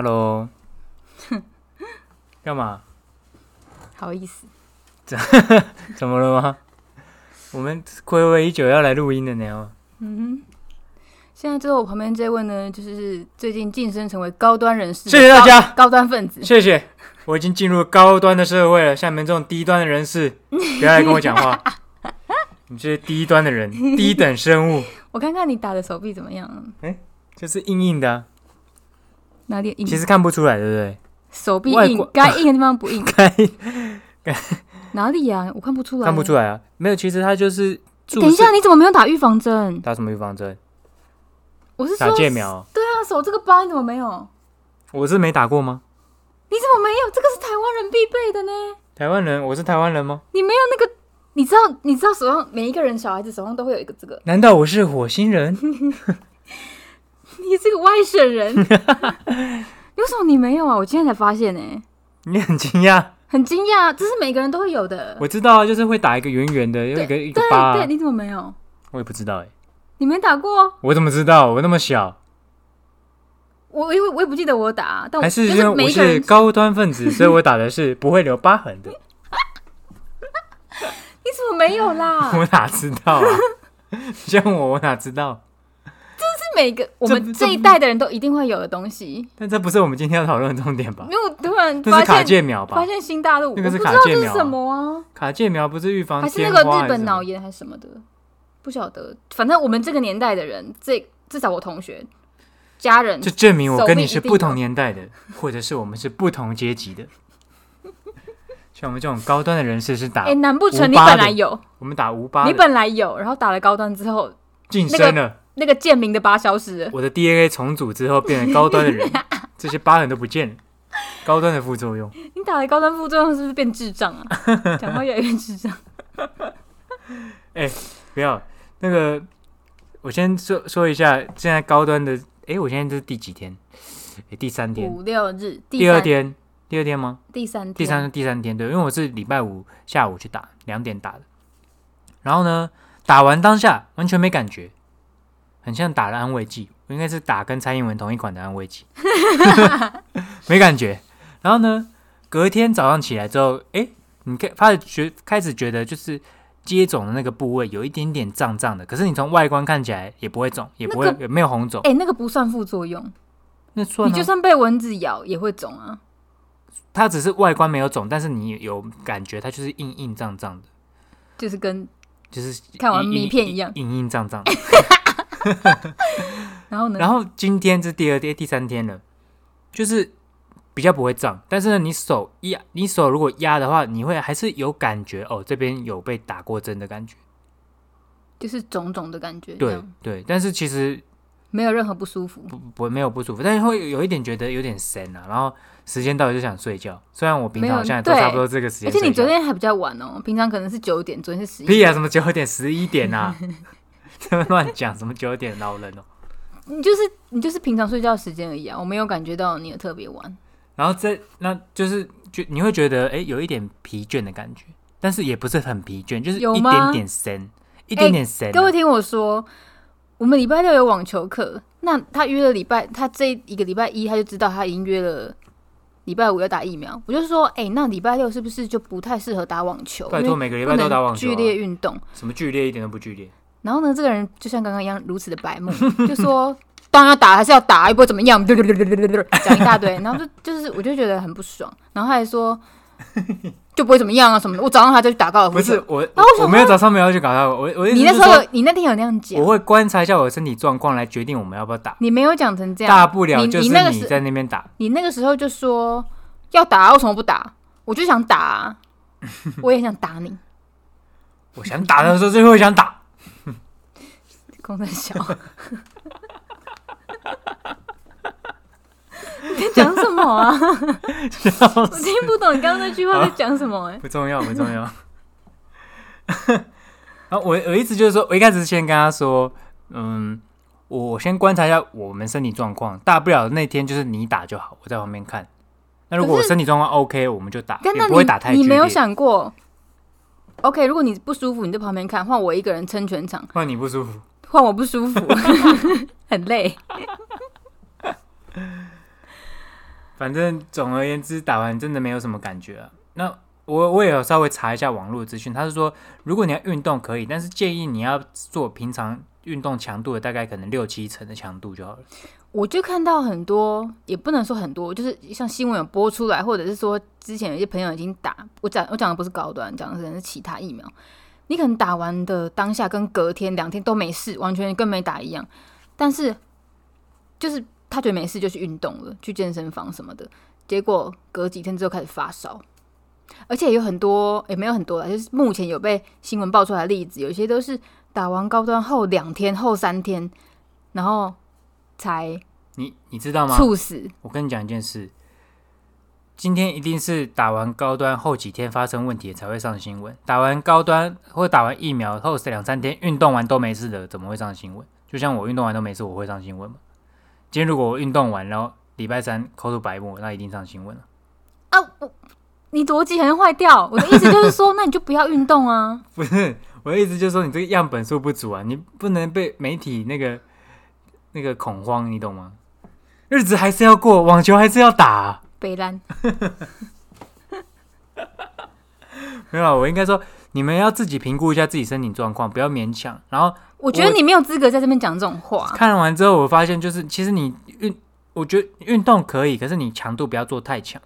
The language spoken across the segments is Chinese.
Hello，干嘛？好意思，怎么了吗？我们暌违已久要来录音的呢。嗯哼。现在坐我旁边这位呢，就是最近晋升成为高端人士，谢谢大家，高端分子。谢谢，我已经进入高端的社会了。像你们这种低端的人士，不要来跟我讲话。你这些低端的人，低等生物。我看看你打的手臂怎么样？哎，就是硬硬的。哪里硬？其实看不出来，对不对？手臂硬，该硬的地方不硬。该该哪里呀？我看不出来。看不出来啊？没有，其实他就是。等一下，你怎么没有打预防针？打什么预防针？我是打戒苗。对啊，手这个疤你怎么没有？我是没打过吗？你怎么没有？这个是台湾人必备的呢。台湾人，我是台湾人吗？你没有那个？你知道？你知道手上每一个人小孩子手上都会有一个这个？难道我是火星人？你是个外省人？为什么你没有啊？我今天才发现呢。你很惊讶？很惊讶，这是每个人都会有的。我知道，就是会打一个圆圆的，有一个一个疤。对，你怎么没有？我也不知道哎。你没打过？我怎么知道？我那么小。我因为我也不记得我打，但还是因为我是高端分子，所以我打的是不会留疤痕的。你怎么没有啦？我哪知道啊？像我，我哪知道？这是每个我们这一代的人都一定会有的东西。但这不是我们今天要讨论的重点吧？因为突然发现卡介苗吧？发现新大陆，那个是卡介苗什么啊？卡介苗不是预防还是那个日本脑炎还是什么的？不晓得。反正我们这个年代的人，这至少我同学。家人，就证明我跟你是不同年代的，或者是我们是不同阶级的。像我们这种高端的人士是打，哎，难不成你本来有？我们打五八，你本来有，然后打了高端之后晋升了，那个贱民的疤消失了。我的 DNA 重组之后变成高端的人，这些疤痕都不见了。高端的副作用，你打了高端副作用是不是变智障啊？讲话越来越智障。哎，不要那个，我先说说一下现在高端的。哎，我现在这是第几天？哎，第三天，五六日，第二天，第二天吗？第三天，第三，第三天，对，因为我是礼拜五下午去打，两点打的。然后呢，打完当下完全没感觉，很像打了安慰剂，我应该是打跟蔡英文同一款的安慰剂，没感觉。然后呢，隔天早上起来之后，哎，你开开始觉开始觉得就是。接种的那个部位有一点点胀胀的，可是你从外观看起来也不会肿，也不会也没有红肿。哎，那个不算副作用，那算。你就算被蚊子咬也会肿啊。它只是外观没有肿，但是你有感觉，它就是硬硬胀胀的，就是跟就是看完名片一样，硬硬胀胀。然后呢？然后今天是第二天、第三天了，就是。比较不会胀，但是呢，你手压，你手如果压的话，你会还是有感觉哦，这边有被打过针的感觉，就是肿肿的感觉。对对，但是其实没有任何不舒服，不不没有不舒服，但是会有一点觉得有点神啊。然后时间到就想睡觉，虽然我平常现在都差不多这个时间，而且你昨天还比较晚哦，平常可能是九点，昨天是十一。屁啊，什么九点十一点啊？这么乱讲，什么九点老人哦？你就是你就是平常睡觉时间而已啊，我没有感觉到你有特别晚。然后这那就是就你会觉得哎有一点疲倦的感觉，但是也不是很疲倦，就是一点点神，一点点神。各位听我说，我们礼拜六有网球课，那他约了礼拜，他这一个礼拜一他就知道他已经约了礼拜五要打疫苗。我就说，哎，那礼拜六是不是就不太适合打网球？拜托，每个礼拜都打网球，剧烈运动，什么剧烈一点都不剧烈。然后呢，这个人就像刚刚一样如此的白目，就说。当然要打，还是要打，又不会怎么样，讲一大堆，然后就就是，我就觉得很不爽。然后他还说，就不会怎么样啊什么的。我早上还在去打高尔夫。不是我，我没有早上没有去搞他。我我你那时候你那天有那样讲？我会观察一下我的身体状况来决定我们要不要打。你没有讲成这样，大不了就是你在那边打。你那个时候就说要打，为什么不打？我就想打，我也想打你。我想打的时候，最后想打。公在笑。你在讲什么啊？我听不懂你刚刚那句话在讲什么？哎，不重要，不重要。然 后我我一直就是说，我一开始先跟他说，嗯，我先观察一下我们身体状况，大不了那天就是你打就好，我在旁边看。那如果我身体状况 OK，我们就打，也不会打太你没有想过？OK，如果你不舒服，你在旁边看，换我一个人撑全场。换你不舒服，换我不舒服，很累。反正总而言之，打完真的没有什么感觉啊。那我我也有稍微查一下网络资讯，他是说，如果你要运动可以，但是建议你要做平常运动强度的大概可能六七成的强度就好了。我就看到很多，也不能说很多，就是像新闻有播出来，或者是说之前有些朋友已经打，我讲我讲的不是高端，讲的是其他疫苗。你可能打完的当下跟隔天两天都没事，完全跟没打一样，但是就是他觉得没事就去运动了，去健身房什么的，结果隔几天之后开始发烧，而且有很多也没有很多啦，就是目前有被新闻爆出来的例子，有些都是打完高端后两天后三天，然后才你你知道吗？猝死。我跟你讲一件事，今天一定是打完高端后几天发生问题才会上新闻。打完高端或者打完疫苗后两三天运动完都没事的，怎么会上新闻？就像我运动完都没事，我会上新闻吗？今天如果我运动完，然后礼拜三抠出白沫，那一定上新闻了。啊，我你逻辑好像坏掉。我的意思就是说，那你就不要运动啊。不是我的意思，就是说你这个样本数不足啊，你不能被媒体那个那个恐慌，你懂吗？日子还是要过，网球还是要打啊、北兰，没有啊，我应该说，你们要自己评估一下自己身体状况，不要勉强。然后我觉得你没有资格在这边讲这种话。看完之后，我发现就是，其实你运，我觉得运动可以，可是你强度不要做太强，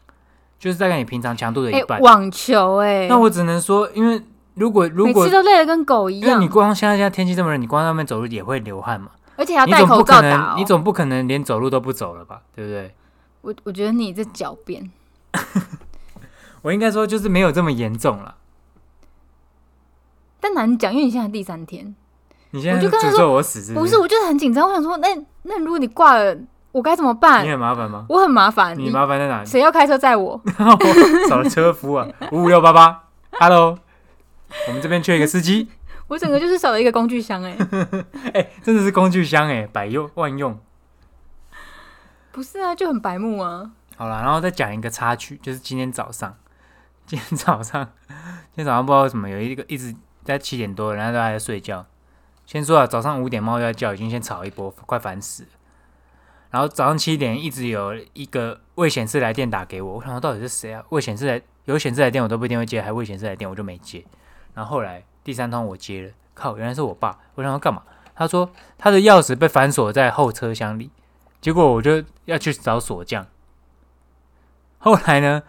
就是大概你平常强度的哎、一半。网球、哎，那我只能说，因为如果如果每次都累得跟狗一样因为你，光现在现在天气这么热，你光在外面走路也会流汗嘛，而且还要戴口罩打、哦。你总不可能连走路都不走了吧，对不对？我我觉得你这狡辩，我应该说就是没有这么严重了。但难讲，因为你现在第三天，你现在我就跟他说我死？不是，我就是很紧张。我想说，那那如果你挂了，我该怎么办你？很麻烦吗？我很麻烦，你麻烦在哪里？谁要开车载我？找了车夫啊，五五六八八，Hello，我们这边缺一个司机，我整个就是少了一个工具箱、哎，哎、真的是工具箱哎，百用万用。不是啊，就很白目啊。好了，然后再讲一个插曲，就是今天早上，今天早上，今天早上不知道为什么有一个一直在七点多，然后都还在睡觉。先说啊，早上五点猫要叫，已经先吵一波，快烦死了。然后早上七点一直有一个未显示来电打给我，我想说到底是谁啊？未显示来有显示来电我都不一定会接，还未显示来电我就没接。然后后来第三通我接了，靠，原来是我爸。我想要干嘛？他说他的钥匙被反锁在后车厢里，结果我就要去找锁匠。后来呢，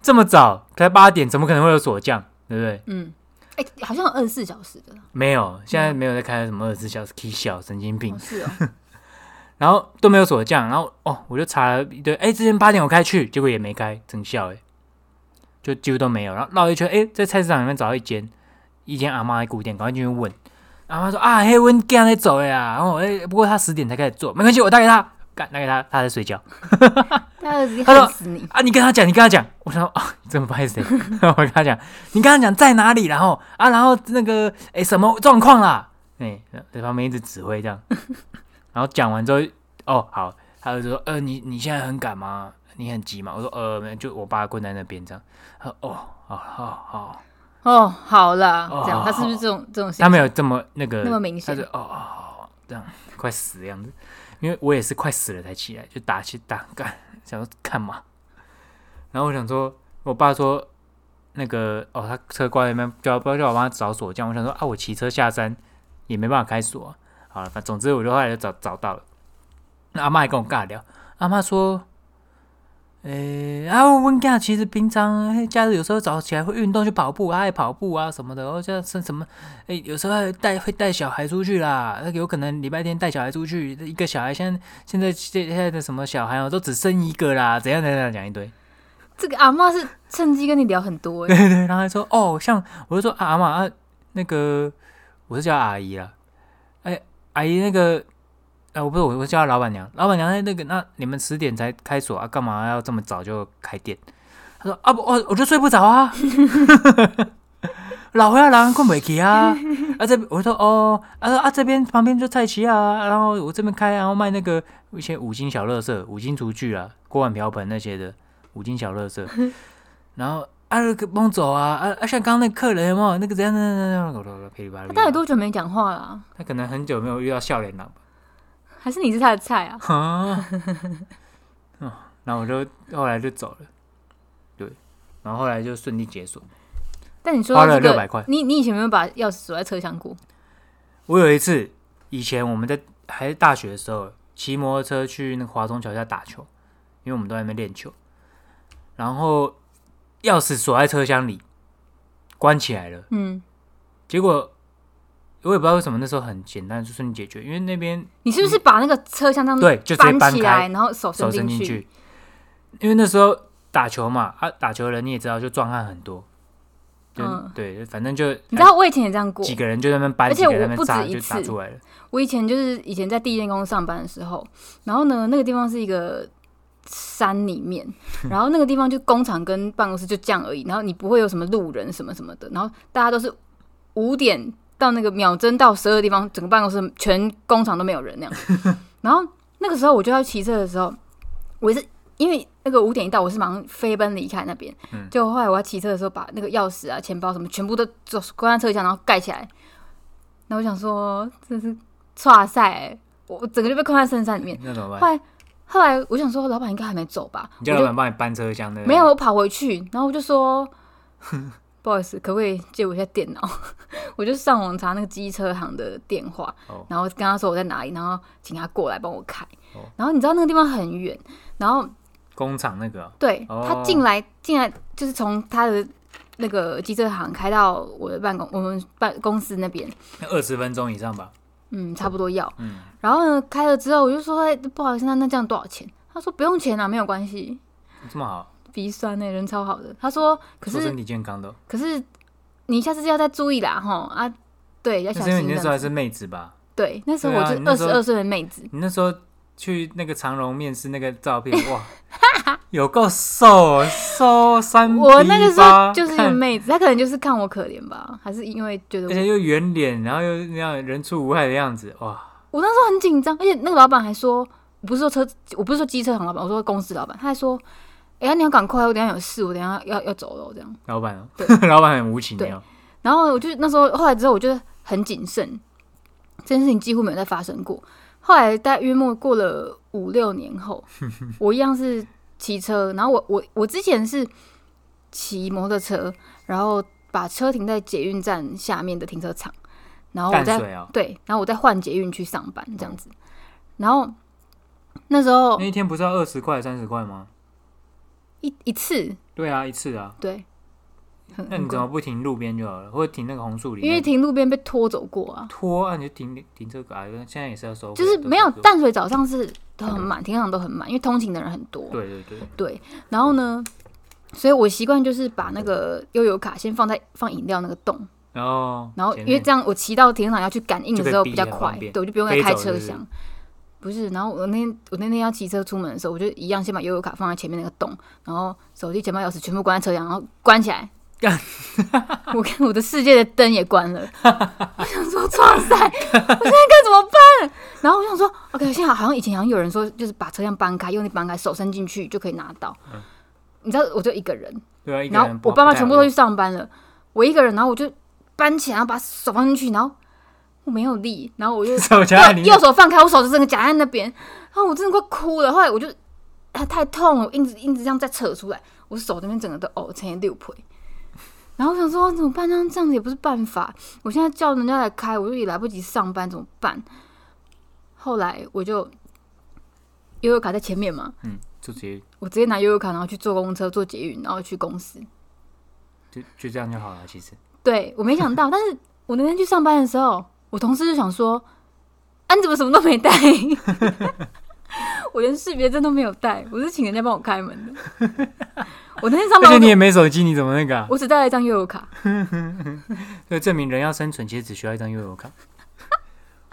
这么早才八点，怎么可能会有锁匠？对不对？嗯，哎、好像有二十四小时的。没有，现在没有在开什么二十四小时 K 小神经病哦，，是哦，然后都没有锁匠，然后哦，我就查了一堆，哎，之前八点我开去，结果也没开，真笑哎，就几乎都没有。然后绕一圈，哎，在菜市场里面找到一间，一间阿妈的古店，赶快进去问。阿妈说啊，嘿，温刚在走呀，然后哎，不过他十点才开始做，没关系，我打给他，干打给他，他在睡觉。他 说害死你。啊，你跟他讲，你跟他讲，我说啊，这么不好意思，我跟他讲，你跟他讲在哪里，然后啊，然后那个哎什么状况啦，哎，在旁边一直指挥这样，然后讲完之后，哦好，他就说呃你你现在很赶吗？你很急吗？我说呃就我爸跪在那边这样，他说哦好好好，哦，好啦，哦这样他是不是这种这种？他没有这么那个那么明显他就哦这样快死的样子，因为我也是快死了才起来，就打起打干，想说干嘛？然后我想说，我爸说那个哦，他车挂在那边，叫不要叫我帮他找锁匠。我想说啊，我骑车下山也没办法开锁、啊。好了，反正总之我就后来就找找到了。那阿妈还跟我尬聊，阿妈说。诶、啊，我问囝其实平常嘿假日有时候早起来会运动去跑步，他爱跑步啊什么的，然后像是什么诶、有时候还带会带小孩出去啦，那有可能礼拜天带小孩出去，一个小孩现在现在现现在的什么小孩哦，都只生一个啦，怎样怎样讲一堆，这个阿嬷是趁机跟你聊很多、对欸，对，然后还说哦，像我就说啊阿妈啊，那个我是叫阿姨啦，哎、阿姨那个，呃我不是我我叫他老板娘，老板娘那那个那你们十点才开锁啊，干嘛要这么早就开店？他说啊不我我就睡不着啊，老回来人困不起啊，啊这我说哦啊啊这边旁边就菜奇啊，然后我这边开然后卖那个一些五金小乐色、五金厨具啊、锅碗瓢盆那些的五金小乐色，然后。啊，那个帮走啊！啊啊，像刚刚那客人有没有那个怎样怎样怎样？噼里啪啦。他到底多久没讲话了啊、他可能很久没有遇到笑脸了吧？还是你是他的菜啊？啊，哦，然后我就后来就走了，对，然后后来就顺利解锁。但你说花了600块你你以前有没有把钥匙锁在车厢过？我有一次，以前我们在还是大学的时候，骑摩托车去那个华中桥下打球，因为我们都在那边练球，然后钥匙锁在车厢里，关起来了。嗯，结果我也不知道为什么那时候很简单就顺利解决，因为那边你是不是把那个车厢这样对就直接搬搬起来，然后手手伸进进去，因为那时候打球嘛，啊，打球的人你也知道，就壮汉很多，就、嗯对，反正就你知道我以前也这样过几，个人就在那边搬，而且我不止一次打出来了。我以前就是以前在第一间公司上班的时候，然后呢，那个地方是一个山里面，然后那个地方就工厂跟办公室就这样而已，然后你不会有什么路人什么什么的，然后大家都是五点到那个秒针到十二地方，整个办公室全工厂都没有人那样。然后那个时候我就要骑车的时候，我也是因为那个五点一到，我是马上飞奔离开那边。嗯就后来我要骑车的时候，把那个钥匙啊、钱包什么全部都走关在车厢，然后盖起来。然后我想说，真是哇塞，我我整个就被困在深山里面。那怎么办？后来后来我想说，老板应该还没走吧？你叫老板帮你搬车厢的？没有，我跑回去，然后我就说。不好意思，可不可以借我一下电脑？我就上网查那个机车行的电话，哦然后跟他说我在哪里，然后请他过来帮我开。哦然后你知道那个地方很远，然后工厂那个哦对、哦他进来进来就是从他的那个机车行开到我的办公我们办公司那边，二十分钟以上吧。嗯，差不多要。嗯，然后呢，开了之后我就说，哎，不好意思，那那这样多少钱？他说不用钱啊，没有关系。这么好，鼻酸呢、人超好的。他说，可是身体健康的哦。可是你下次要再注意啦，吼啊，对，要小心因为那时候还是妹子吧？对，那时候我啊你那时候就二十二岁的妹子，你那时候去那个长荣面试那个照片，哇，有够瘦哦，瘦三我那个时候就是一个妹子，她可能就是看我可怜吧，还是因为觉得我而且又圆脸，然后又那样人畜无害的样子，哇，我那时候很紧张，而且那个老板还说，我不是说车，我不是说机车行老板，我说公司老板，他还说，哎、呀，你要赶快，我等下有事，我等下要要走了，这样。老板哦对，老板很无情对哦。然后我就那时候后来之后，我就很谨慎，这件事情几乎没有再发生过。后来大约莫过了五六年后，我一样是骑车，然后我我我之前是骑摩托车，然后把车停在捷运站下面的停车场，然后我再对，然后我再换捷运去上班这样子。然后那时候那一天不是要二十块、三十块吗？一一次。对啊，一次啊。对，那你怎么不停路边就好了，或者停那个红树林？因为停路边被拖走过啊。拖啊，你就停停这个啊，现在也是要收，就是没有淡水早上是都很满，停车场都很满，因为通勤的人很多。对对对，对，然后呢，所以我习惯就是把那个悠游卡先放在放饮料那个洞，然后然后因为这样我骑到停车场要去感应的时候比较快。对，我就不用再开车厢是不是然后我那天我那天要骑车出门的时候，我就一样先把悠游卡放在前面那个洞，然后手机、钱包、钥匙全部关在车厢，然后关起来。我看我的世界的灯也关了，我想说哇塞，我现在该怎么办？然后我想说，OK，幸好好像以前好像有人说，就是把车厢搬开，用力搬开，手伸进去就可以拿到。嗯你知道，我就一个人，对啊，然后我爸妈全部都去上班了，我一个人，然后我就搬起来，然后把手放进去，然后我没有力，然后我就手 夹在右右手放开，我手就整个夹在那边，然后我真的快哭了。后来我就它太痛了，我硬直硬直这样再扯出来，我手这边整个都哦成六倍。然后我想说怎么办？这样这样子也不是办法。我现在叫人家来开，我又也来不及上班，怎么办？后来我就悠悠卡在前面嘛，嗯，就直接我直接拿悠悠卡，然后去坐公车、坐捷运，然后去公司。就就这样就好了。其实对我没想到，但是我那天去上班的时候，我同事就想说：“啊，你怎么什么都没带？” 我连识别证都没有带，我是请人家帮我开门的。我那天上班，而且你也没手机，你怎么那个、啊？我只带了一张悠游卡。就证明人要生存，其实只需要一张悠游卡。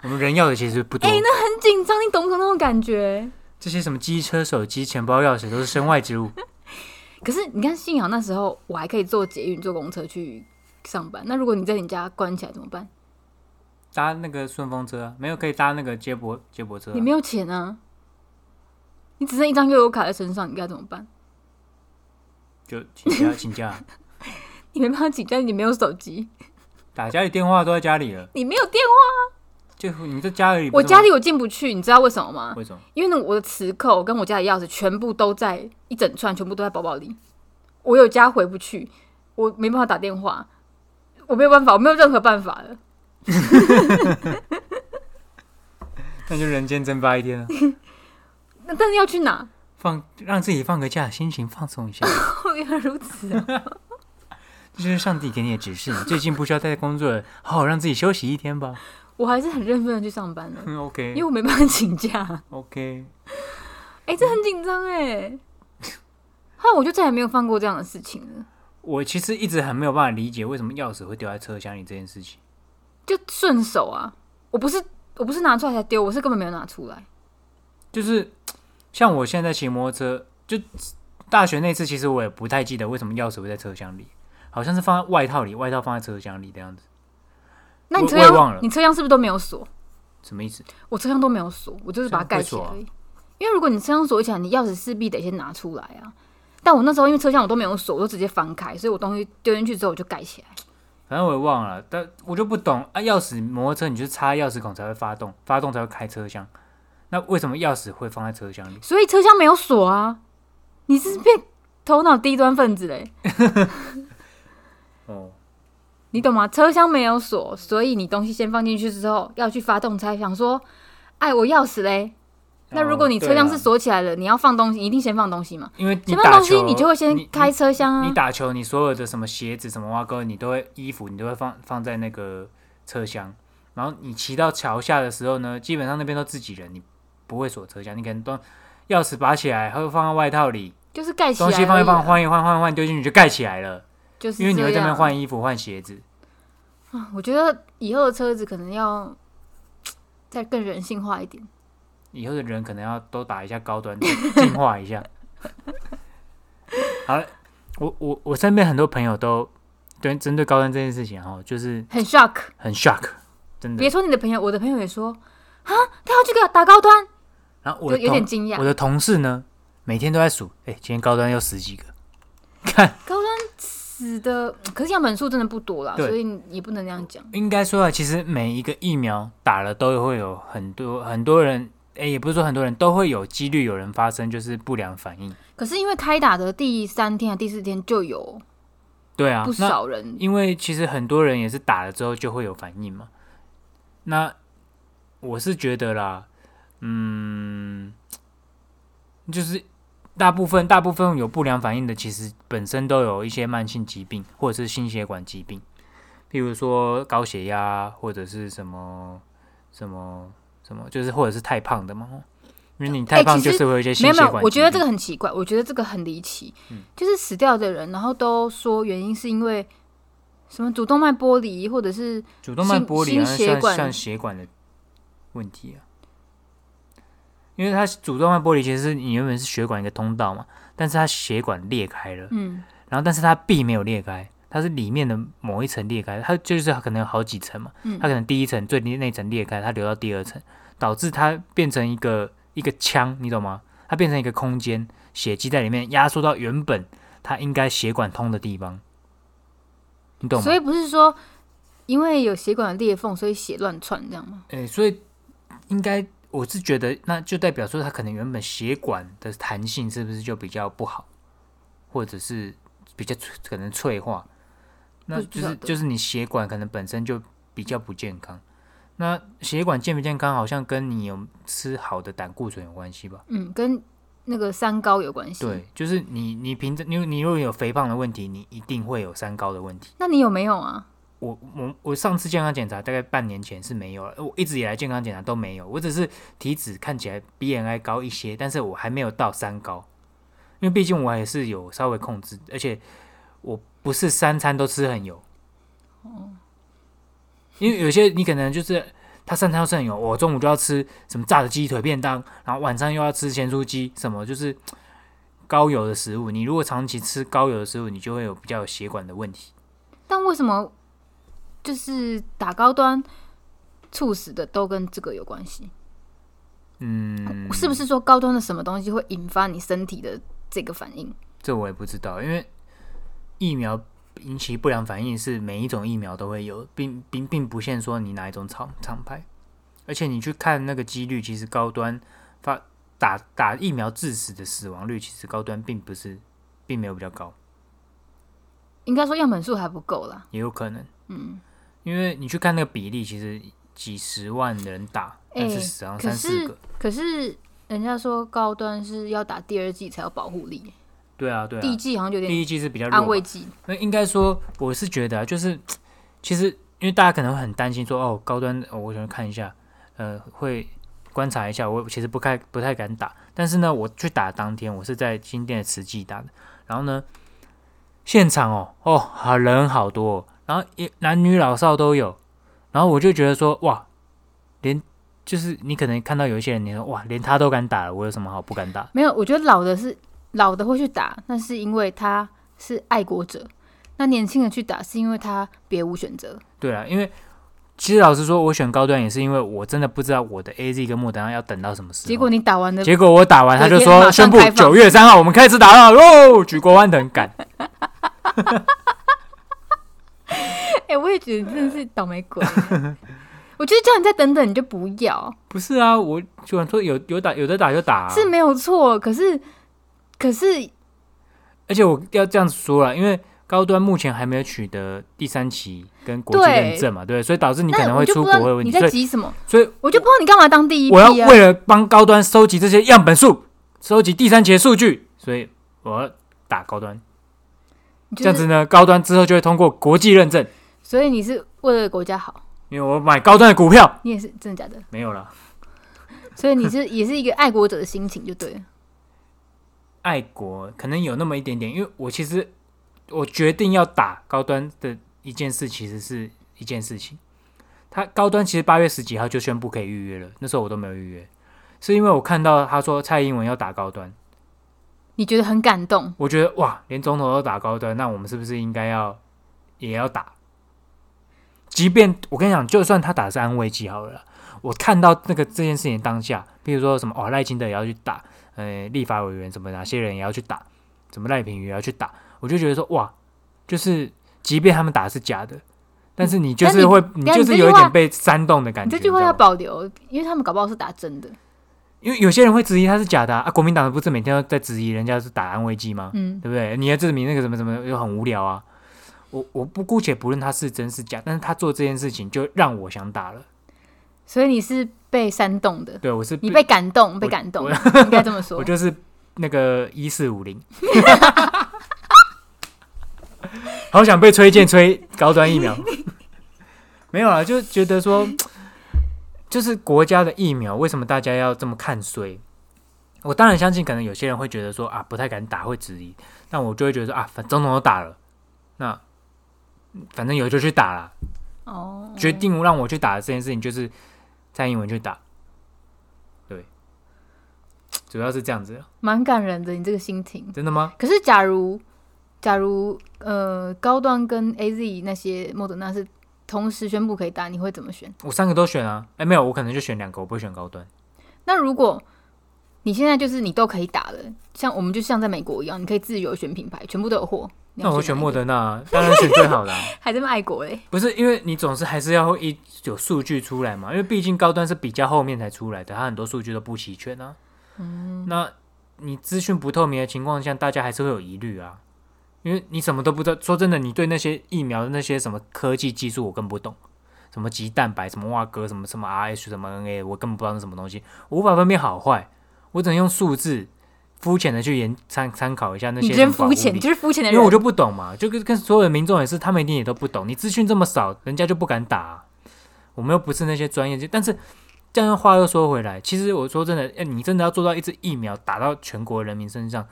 我们人要的其实不多，哎、那很紧张，你懂不懂那种感觉？这些什么机车、手机、钱包、钥匙都是身外之物。可是你看，幸好那时候我还可以坐捷运、坐公车去上班。那如果你在你家关起来怎么办？搭那个顺风车啊，没有可以搭那个接驳接驳车、啊你。没有钱啊，你只剩一张悠游卡在身上，你该怎么办？就请假 请假，你没办法请假，你没有手机，打家里电话都在家里了，你没有电话。就你在家里，我家里我进不去，你知道为什么吗？为什么？因为呢，我的磁扣跟我家的钥匙全部都在一整串，全部都在包包里。我有家回不去，我没办法打电话，我没有办法，我没有任何办法了。那就人间蒸发一天了。那但是要去哪？放让自己放个假，心情放松一下。哦，原来如此啊！这就是上帝给你的指示。你最近不需要再工作了，好好让自己休息一天吧。我还是很认真的去上班的，嗯因为我没办法请假。OK。哎、这很紧张哎。后来我就再也没有放过这样的事情了，我其实一直很没有办法理解为什么钥匙会丢在车厢里这件事情。就顺手啊。我不是我不是拿出来才丢，我是根本没有拿出来。就是像我现在骑摩托车，就大学那次，其实我也不太记得为什么钥匙会在车厢里，好像是放在外套里，外套放在车厢里的样子。那你车厢你车厢是不是都没有锁？什么意思？我车厢都没有锁，我就是把它盖起来。因为如果你车厢锁起来，你钥匙势必得先拿出来啊。但我那时候因为车厢我都没有锁，我都直接翻开，所以我东西丢进去之后我就盖起来。反正我也忘了，但我就不懂啊。钥匙摩托车你就是插钥匙孔才会发动，发动才会开车厢。那为什么钥匙会放在车厢里？所以车厢没有锁啊！你是变头脑低端分子嘞，哦，你懂吗？车厢没有锁，所以你东西先放进去之后要去发动才想说，哎，我钥匙嘞。那如果你车厢是哦锁起来了，你要放东西，一定先放东西嘛。因为你先放，东西，你就会先开车厢啊。你打球，你所有的什么鞋子、什么挖沟，你都会衣服，你都会放放在那个车厢。然后你骑到桥下的时候呢，基本上那边都自己人，你不会锁车厢，你可能都钥匙拔起来，还会放在外套里，就是盖起来东西放一放，换一换，换一换，丢进去就盖起来了。就是因为你会这边换衣服、换鞋子。啊，我觉得以后的车子可能要再更人性化一点。以后的人可能要都打一下高端，进化一下。好了，我我我身边很多朋友都对针对高端这件事情哈，就是很 shock。很 shock，真的别。说你的朋友，我的朋友也说啊，他要去给打高端，然后我有点惊讶。我的同事呢，每天都在数，哎、今天高端又十几个，看高端死的，可是样本数真的不多啦，所以你也不能那样讲。应该说啊，其实每一个疫苗打了都会有很多很多人，哎、也不是说很多人都会有几率有人发生就是不良反应。可是因为开打的第三天、第四天就有对啊，不少人，因为其实很多人也是打了之后就会有反应嘛。那我是觉得啦，嗯，就是大部分大部分有不良反应的，其实本身都有一些慢性疾病或者是心血管疾病，譬如说高血压或者是什么什么什么，就是或者是太胖的嘛。因为你太胖就是会有一些没有没有，心血管。我觉得这个很奇怪，我觉得这个很离奇，嗯就是死掉的人，然后都说原因是因为什么主动脉剥离，或者是主动脉剥离心血管像像血管的问题啊，因为它主动脉剥离其实是你原本是血管一个通道嘛，但是它血管裂开了，嗯，然后但是它壁没有裂开，它是里面的某一层裂开，它就是可能有好几层嘛，嗯它可能第一层最那层裂开，它流到第二层，导致它变成一个一个腔，你懂吗？它变成一个空间，血迹在里面压缩到原本它应该血管通的地方，你懂吗？所以不是说因为有血管的裂缝，所以血乱窜这样吗？诶、所以应该我是觉得，那就代表说它可能原本血管的弹性是不是就比较不好，或者是比较脆可能脆化，那就是就是你血管可能本身就比较不健康。那血管健不健康，好像跟你有吃好的胆固醇有关系吧？嗯，跟那个三高有关系。，对，就是你你平常你你如果有肥胖的问题，你一定会有三高的问题。那你有没有啊？我我我上次健康检查大概半年前是没有了，我一直以来健康检查都没有，我只是体脂看起来 BMI 高一些，但是我还没有到三高，因为毕竟我也是有稍微控制，而且我不是三餐都吃很油。哦因为有些你可能就是他三餐都吃很油，我中午就要吃什么炸的鸡腿便当，然后晚上又要吃咸酥鸡，什么就是高油的食物。你如果长期吃高油的食物，你就会有比较有血管的问题。但为什么就是打高端猝死的都跟这个有关系？嗯，是不是说高端的什么东西会引发你身体的这个反应？这我也不知道，因为疫苗引起不良反应是每一种疫苗都会有，并并并不限说你哪一种厂厂牌。而且你去看那个几率，其实高端发打打疫苗致死的死亡率，其实高端并不是，并没有比较高，应该说样本数还不够啦。也有可能，嗯，因为你去看那个比例，其实几十万人打，但是哎死亡三四个，可是人家说高端是要打第二剂才有保护力，对啊，对啊，第一季好像有点第一季是比较安慰剂。那应该说，我是觉得啊，就是其实因为大家可能会很担心说，哦，高端，哦、我想看一下，呃，会观察一下。我其实不太不太敢打，但是呢，我去打当天，我是在新店的慈济打的，然后呢，现场哦，哦，好人好多、哦，然后也男女老少都有，然后我就觉得说，哇，连就是你可能看到有一些人，你说哇，连他都敢打了，我有什么好不敢打？没有，我觉得老的是老的会去打，那是因为他是爱国者；那年轻人去打是因为他别无选择。对啊，因为其实老实说，我选高端也是因为我真的不知道我的 A Z 跟莫德纳要等到什么时候。结果你打完的，结果我打完，他就说宣布九月三号我们开始打了喽，举国欢腾，赶 哎、我也觉得你真的是倒霉鬼。我觉得叫你再等等，你就不要，不是啊，我就想说有有打有的打就打、啊，是没有错。可是，可是而且我要这样子说了，因为高端目前还没有取得第三期跟国际认证嘛，对，所以导致你可能会出国会问题，所以在急什么，所以我就不知道你干嘛当第一批我要啊。为了帮高端收集这些样本数，收集第三期的数据，所以我要打高端。就是这样子呢，高端之后就会通过国际认证，所以你是为了国家好，因为我买高端的股票你也是真的假的？没有了。所以你是 也是一个爱国者的心情就对了。爱国可能有那么一点点，因为我其实我决定要打高端的一件事，其实是一件事情。他高端其实八月十几号就宣布可以预约了，那时候我都没有预约，是因为我看到他说蔡英文要打高端，你觉得很感动，我觉得哇，连总统都打高端，那我们是不是应该要也要打？即便我跟你讲，就算他打是安慰剂好了，我看到那个这件事情当下，比如说什么哦赖清德也要去打，呃立法委员什么哪些人也要去打，什么赖品妤也要去打，我就觉得说哇，就是即便他们打的是假的，但是你就是会，你但就是有一点被煽动的感觉。你这句话要保留，因为他们搞不好是打真的。因为有些人会质疑他是假的啊，啊国民党不是每天都在质疑人家是打安慰剂吗？嗯，对不对？你要证明那个什么什么又很无聊啊。我我不姑且不论他是真是假，但是他做这件事情就让我想打了。所以你是被煽动的，对我是你被感动，被感动，我应该这么说 我。就是那个一四五零，好想被推荐吹高端疫苗。没有啊，就觉得说，就是国家的疫苗，为什么大家要这么看衰？我当然相信，可能有些人会觉得说啊，不太敢打，会质疑。但我就会觉得说啊，反总统都打了，那反正有就去打了。哦，决定让我去打的这件事情，就是蔡英文去打。对，主要是这样子。蛮感人的，你这个心情。真的吗？可是假如假如呃高端跟 A Z 那些莫德纳是同时宣布可以打，你会怎么选？我三个都选啊。哎、没有，我可能就选两个，我不会选高端。那如果你现在就是你都可以打了，像我们就像在美国一样，你可以自由选品牌，全部都有货。那我选莫德纳啊，当然选最好的、啊。还这么爱国嘞？不是因为你总是还是要一有数据出来嘛，因为毕竟高端是比较后面才出来的，它很多数据都不齐全啊。嗯，那你资讯不透明的情况下，大家还是会有疑虑啊。因为你什么都不知道，说真的，你对那些疫苗的那些什么科技技术，我更不懂。什么鸡蛋白，什么蛙哥，什么什么 RH，什么 NA，我根本不知道是什么东西，我无法分辨好坏，我只能用数字肤浅的去研参参考一下那些你真肤浅，就是肤浅的人。因为我就不懂嘛，就跟跟所有的民众也是，他们一定也都不懂。你资讯这么少，人家就不敢打啊、我们又不是那些专业，但是这样话又说回来，其实我说真的，哎，你真的要做到一支疫苗打到全国人民身上，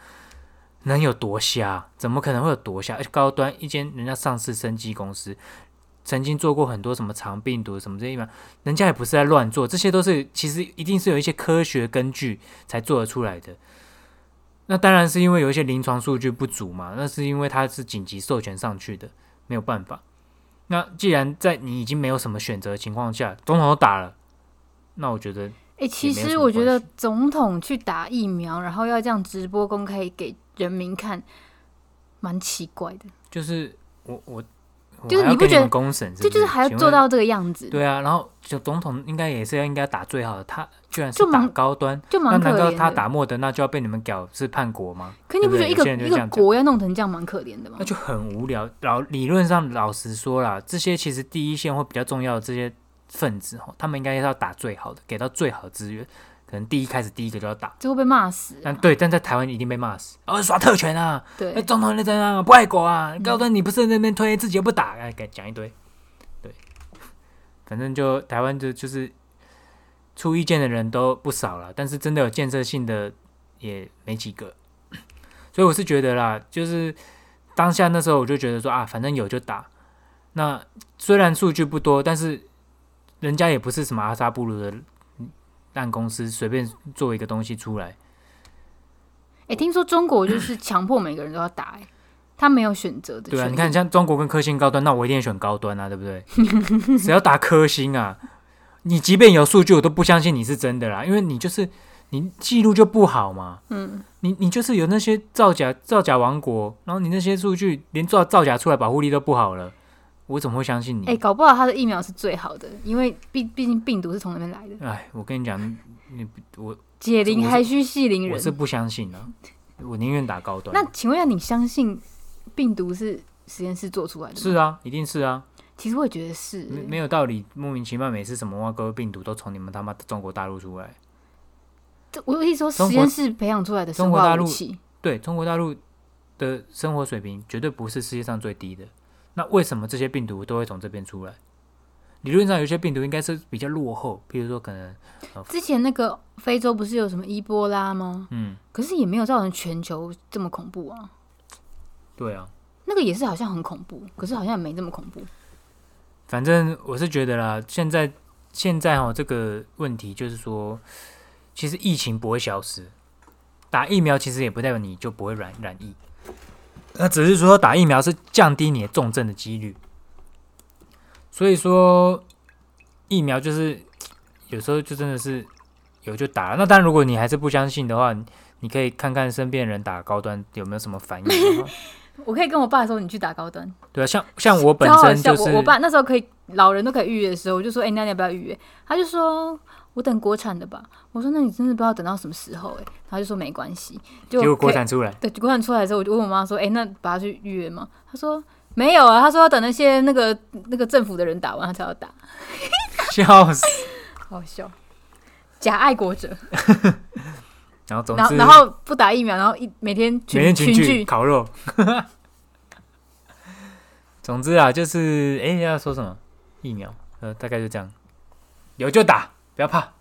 能有多瞎？怎么可能会有多瞎？而且高端一间人家上市生技公司，曾经做过很多什么肠病毒什么这些疫苗，人家也不是在乱做，这些都是其实一定是有一些科学根据才做得出来的。那当然是因为有一些临床数据不足嘛，那是因为它是紧急授权上去的，没有办法。那既然在你已经没有什么选择的情况下，总统都打了，那我觉得哎、其实我觉得总统去打疫苗，然后要这样直播公开给人民看，蛮奇怪的。就是我我就是你你不觉得们公审，这就是还要做到这个样子，对啊，然后就总统应该也是要应该打最好的，他居然是就蛮打高端，就蛮可那难道怜。他打莫德纳就要被你们搞是叛国吗？可你不觉得一个一个国要弄成这样蛮可怜的吗那？就很无聊。老理论上，老实说啦，这些其实第一线或比较重要的这些分子哈，他们应该要打最好的，给到最好的资源，可能第一开始第一个就要打。就会被骂死啊。但对，但在台湾一定被骂死，哦，耍特权啊，哎，对，总统你怎样不爱国啊？高端你不是那边推自己又不打，哎，给讲一堆，对，反正就台湾就就是出意见的人都不少了，但是真的有建设性的也没几个，所以我是觉得啦，就是当下那时候我就觉得说啊，反正有就打。那虽然数据不多，但是人家也不是什么阿萨布鲁的烂公司，随便做一个东西出来。哎，听说中国就是强迫每个人都要打，哎，他没有选择的。对啊，你看像中国跟科兴高端，那我一定选高端啊，对不对？谁要打科兴啊？你即便有数据，我都不相信你是真的啦，因为你就是你记录就不好嘛。嗯，你你就是有那些造假造假王国，然后你那些数据连造造假出来保护力都不好了，我怎么会相信你？哎，搞不好他的疫苗是最好的，因为毕毕竟病毒是从那边来的。哎，我跟你讲，你我解铃还须系铃人。我是不相信啊，我宁愿打高端。那请问一下，你相信病毒是实验室做出来的？是啊，一定是啊，其实我也觉得是、没欸没有道理，莫名其妙每次什么挖沟病毒都从你们他妈中国大陆出来。这我的意思说，实验室培养出来的生中国大陆对中国大陆的生活水平绝对不是世界上最低的。那为什么这些病毒都会从这边出来？理论上，有些病毒应该是比较落后，比如说可能，之前那个非洲不是有什么伊波拉吗？嗯，可是也没有造成全球这么恐怖啊。对啊，那个也是好像很恐怖，可是好像也没这么恐怖。反正我是觉得啦，现在现在哦，这个问题就是说，其实疫情不会消失，打疫苗其实也不代表你就不会染染疫，那只是说打疫苗是降低你的重症的几率。所以说，疫苗就是有时候就真的是有就打了。那当然，如果你还是不相信的话，你可以看看身边人打高端有没有什么反应。我可以跟我爸说，你去打高端，对啊，像像我本。身就是我我爸那时候可以，老人都可以预约的时候，我就说，哎、那你要不要预约？他就说。我等国产的吧，我说那你真的不知道等到什么时候哎、他就说没关系，就结果国产出来，对，国产出来之后，我就问我妈说：“哎、那把它去预约吗？”她说：“没有啊。”她说要等那些那个那个政府的人打完，他才要打。笑死。好笑，假爱国者，然后总之，然后然后不打疫苗，然后一每天群每天群聚聚，烤肉。总之啊，就是哎、要说什么疫苗，呃，大概就这样，有就打，不要怕，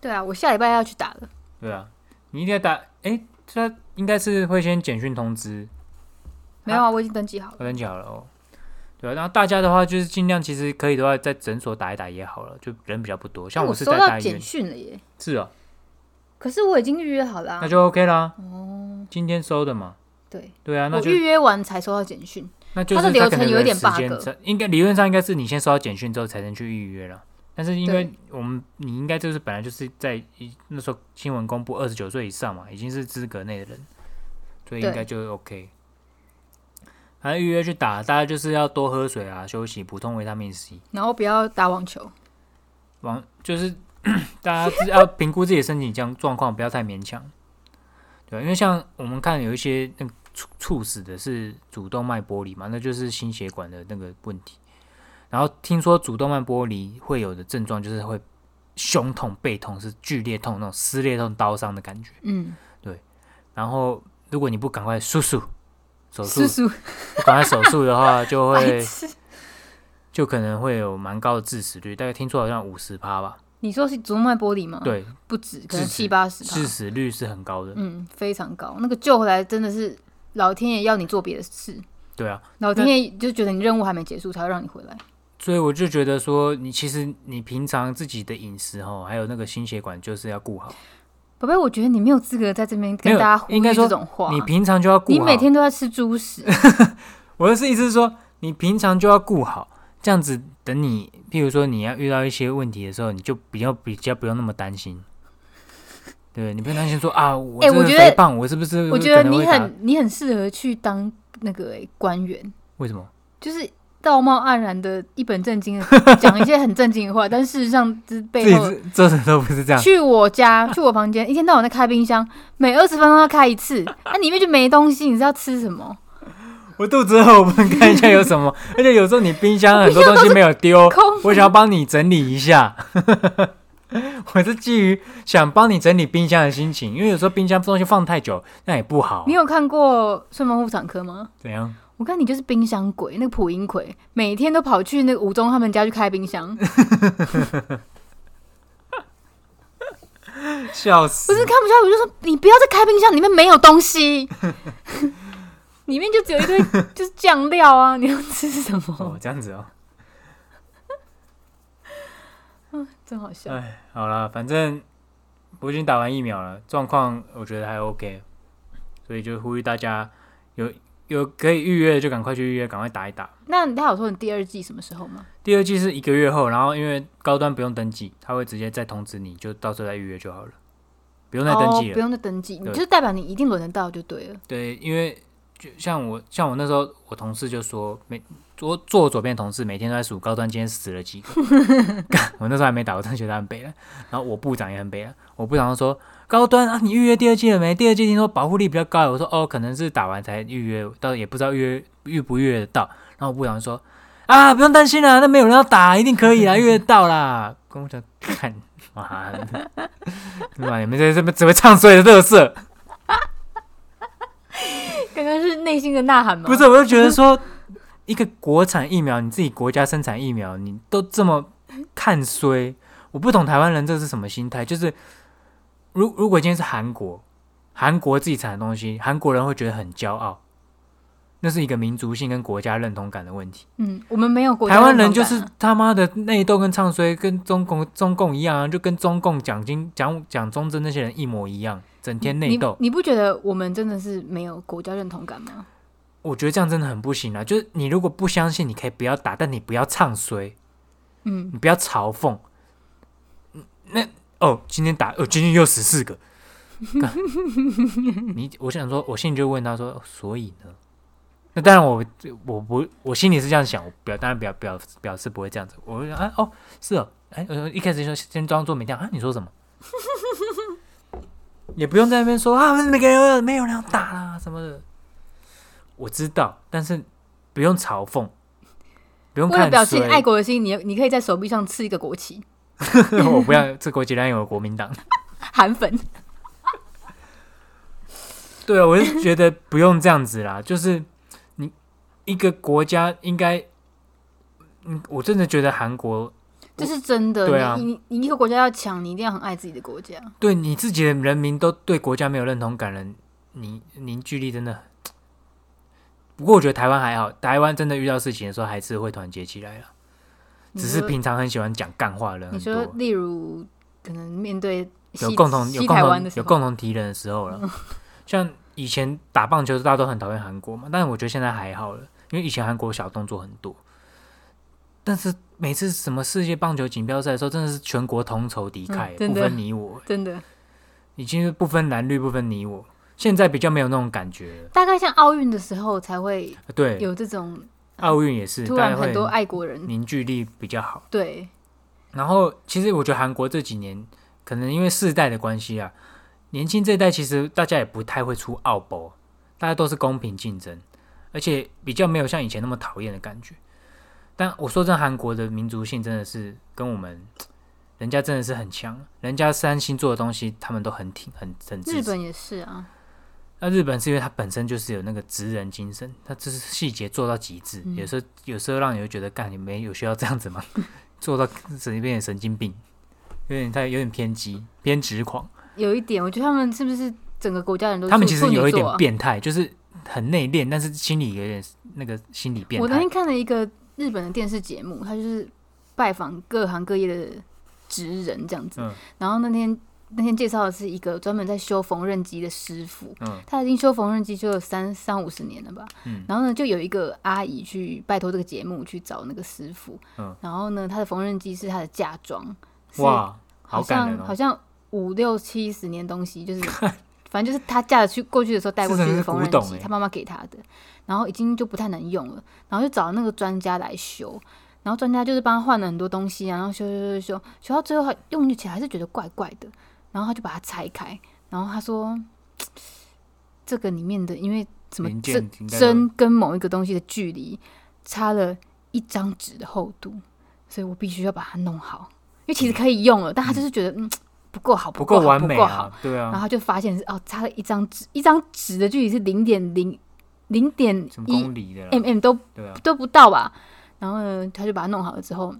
对啊，我下礼拜要去打了。对啊，你一定要打。哎、这应该是会先简讯通知，没有啊，我已经登记好了。我登记好了哦。对啊，然后大家的话就是尽量，其实可以的话，在诊所打一打也好了，就人比较不多。像哎我是在大医院，讯了耶，是啊，可是我已经预约好了、啊。那就 OK 啦。哦，今天收的嘛，对，对啊，那就我预约完才收到简讯。那就是它的流程有一点 bug 应该理论上应该是你先收到简讯之后才能去预约了。但是因为我们你应该就是本来就是在一那时候新闻公布二十九岁以上嘛，已经是资格内的人，所以应该就 OK。还预约去打，大家就是要多喝水啊，休息，补充维他命 C。然后不要打网球。网就是 大家是要评估自己的身体状状况，不要太勉强。对，因为像我们看有一些那个猝猝死的是主动脉剥离嘛，那就是心血管的那个问题。然后听说主动脉剥离会有的症状就是会胸痛、背痛，是剧烈痛那种撕裂痛、刀伤的感觉。嗯，对然后如果你不赶快手术手术赶快手术的话，就会。就可能会有蛮高的致死率，大概听说好像五十趴吧。你说是主动脉剥离吗？，对，不止，可能七八十趴。致死率是很高的。嗯，非常高。那个救回来真的是老天爷要你做别的事，对啊，老天爷就觉得你任务还没结束，才会让你回来。所以我就觉得说，你其实你平常自己的饮食哦，还有那个心血管就是要顾好。宝贝，我觉得你没有资格在这边跟大家呼吁应该说这种话。你平常就要顾好。你每天都在吃猪食，我的意思是说，你平常就要顾好，这样子等你，譬如说你要遇到一些问题的时候，你就比较比较不用那么担心。对，你不用担心说啊，我觉得肥胖，我是不是我觉得你很你很适合去当那个、欸、官员，为什么？就是道貌岸然的、一本正经的 讲一些很正经的话，但事实上就是自背后做的都不是这样。去我家，去我房间，一天到晚在开冰箱，每二十分钟要开一次，那、里面就没东西，你是要吃什么？我肚子饿，我不能看一下有什么，而且有时候你冰箱很多东西没有丢，我想要帮你整理一下。我是基于想帮你整理冰箱的心情，因为有时候冰箱东西放太久，那也不好你。有看过《顺风妇产科》吗？怎样？我看你就是冰箱鬼，那个蒲英奎每天都跑去那个吴宗他们家去开冰箱，笑死！不是看不下去，我就说你不要再开冰箱，里面没有东西，里面就只有一堆 就是酱料啊，你要吃什么哦？，这样子哦。真好笑。哎，好了，反正我已经打完疫苗了，状况我觉得还 OK，所以就呼吁大家有有可以预约的就赶快去预约，赶快打一打。那他有说你第二季什么时候吗？第二季是一个月后，然后因为高端不用登记，他会直接再通知你，就到时候再预约就好了，不用再登记哦，了。不用再登记，你就是代表你一定轮得到就对了。对，因为就像我像我那时候，我同事就说，每坐坐我左边同事每天都在数高端今天死了几个。我那时候还没打，我真的觉得他很悲了。然后我部长也很悲了，我部长就说高端啊，你预约第二季了没？第二季听说保护力比较高。我说哦，可能是打完才预约，到也不知道预约预不预约得到。然后我部长说啊，不用担心啦，那没有人要打，一定可以啦，预约到啦。跟我讲，看 妈的，对吧？你们这这边只会唱衰的乐色。刚刚是内心的呐喊吗？不是，我就觉得说，一个国产疫苗，你自己国家生产疫苗，你都这么看衰，我不懂台湾人这是什么心态。就是，如如果今天是韩国，韩国自己产的东西，韩国人会觉得很骄傲，那是一个民族性跟国家认同感的问题。嗯，我们没有国家台湾人就是他妈的内斗跟唱衰，跟中共中共一样啊，就跟中共蒋经蒋蒋中正那些人一模一样，整天内斗。你不觉得我们真的是没有国家认同感吗？我觉得这样真的很不行啊！就是你如果不相信，你可以不要打，但你不要唱衰。嗯，你不要嘲讽。嗯那哦，今天打哦，今天又十四个。你我想说，我心里就问他说，所以呢？那当然我，我不，我心里是这样想，我表当然表表表示不会这样子。我会想啊，哦，是哦，哎，呃一开始就先装作没听啊，你说什么？也不用在那边说啊，每个人没有人要打啦什么的。我知道，但是不用嘲讽，不用看为了表现衰爱国的心，你你可以在手臂上刺一个国旗，我不要这国际单有国民党。韩粉。对啊，我就觉得不用这样子啦，就是你一个国家应该，嗯，我真的觉得韩国这是真的。对啊你你你一个国家要强，你一定要很爱自己的国家。对你自己的人民都对国家没有认同感了，你凝聚力真的。不过我觉得台湾还好，台湾真的遇到事情的时候还是会团结起来了，只是平常很喜欢讲干话的人你说例如可能面对西有共同有西共台湾的时候，同有共同敌人的时候了。像以前打棒球，大家都很讨厌韩国嘛，但是我觉得现在还好了，因为以前韩国小动作很多，但是每次什么世界棒球锦标赛的时候，真的是全国同仇敌忾，不嗯真的分你我，真的已经是不分蓝绿，不分你我。现在比较没有那种感觉了，大概像奥运的时候才会对，有这种奥运也是，突然很多爱国人。凝聚力比较好。对，然后，其实我觉得韩国这几年可能因为世代的关系啊，年轻这一代其实大家也不太会出奥博，大家都是公平竞争，而且比较没有像以前那么讨厌的感觉。但我说真，韩国的民族性真的是跟我们，人家真的是很强，人家三星做的东西他们都很挺，很很。日本也是啊。那日本是因为它本身就是有那个职人精神，它就是细节做到极致，嗯有时候有时候让你会觉得，干你没有需要这样子吗？做到整变成神经病，有点太有点偏激、偏执狂。有一点，我觉得他们是不是整个国家人都他们其实有一点变态，就是很内敛，但是心里有点那个心理变态我那天。看了一个日本的电视节目，他就是拜访各行各业的职人这样子。嗯然后那天那天介绍的是一个专门在修缝纫机的师傅，嗯。他已经修缝纫机修了三三五十年了吧。嗯。然后呢，就有一个阿姨去拜托这个节目去找那个师傅。嗯。然后呢，他的缝纫机是他的嫁妆，是哇，好好感人哦！像好像五六七十年东西，就是 反正就是他嫁的去过去的时候带过去的缝纫机，他妈妈给他的，然后已经就不太能用了，然后就找那个专家来修，然后专家就是帮他换了很多东西啊，然后修修修修修到最后，他用起来还是觉得怪怪的，然后他就把它拆开，然后他说 这个里面的因为什么针针跟某一个东西的距离差了一张纸的厚度，所以我必须要把它弄好，因为其实可以用了，但他就是觉得嗯不够好，不够完美不够好。啊，，对啊，然后他就发现是哦，差了一张纸，一张纸的距离是零点零零点一公里的，mm 都对啊，都不到吧。然后呢，他就把它弄好了之后，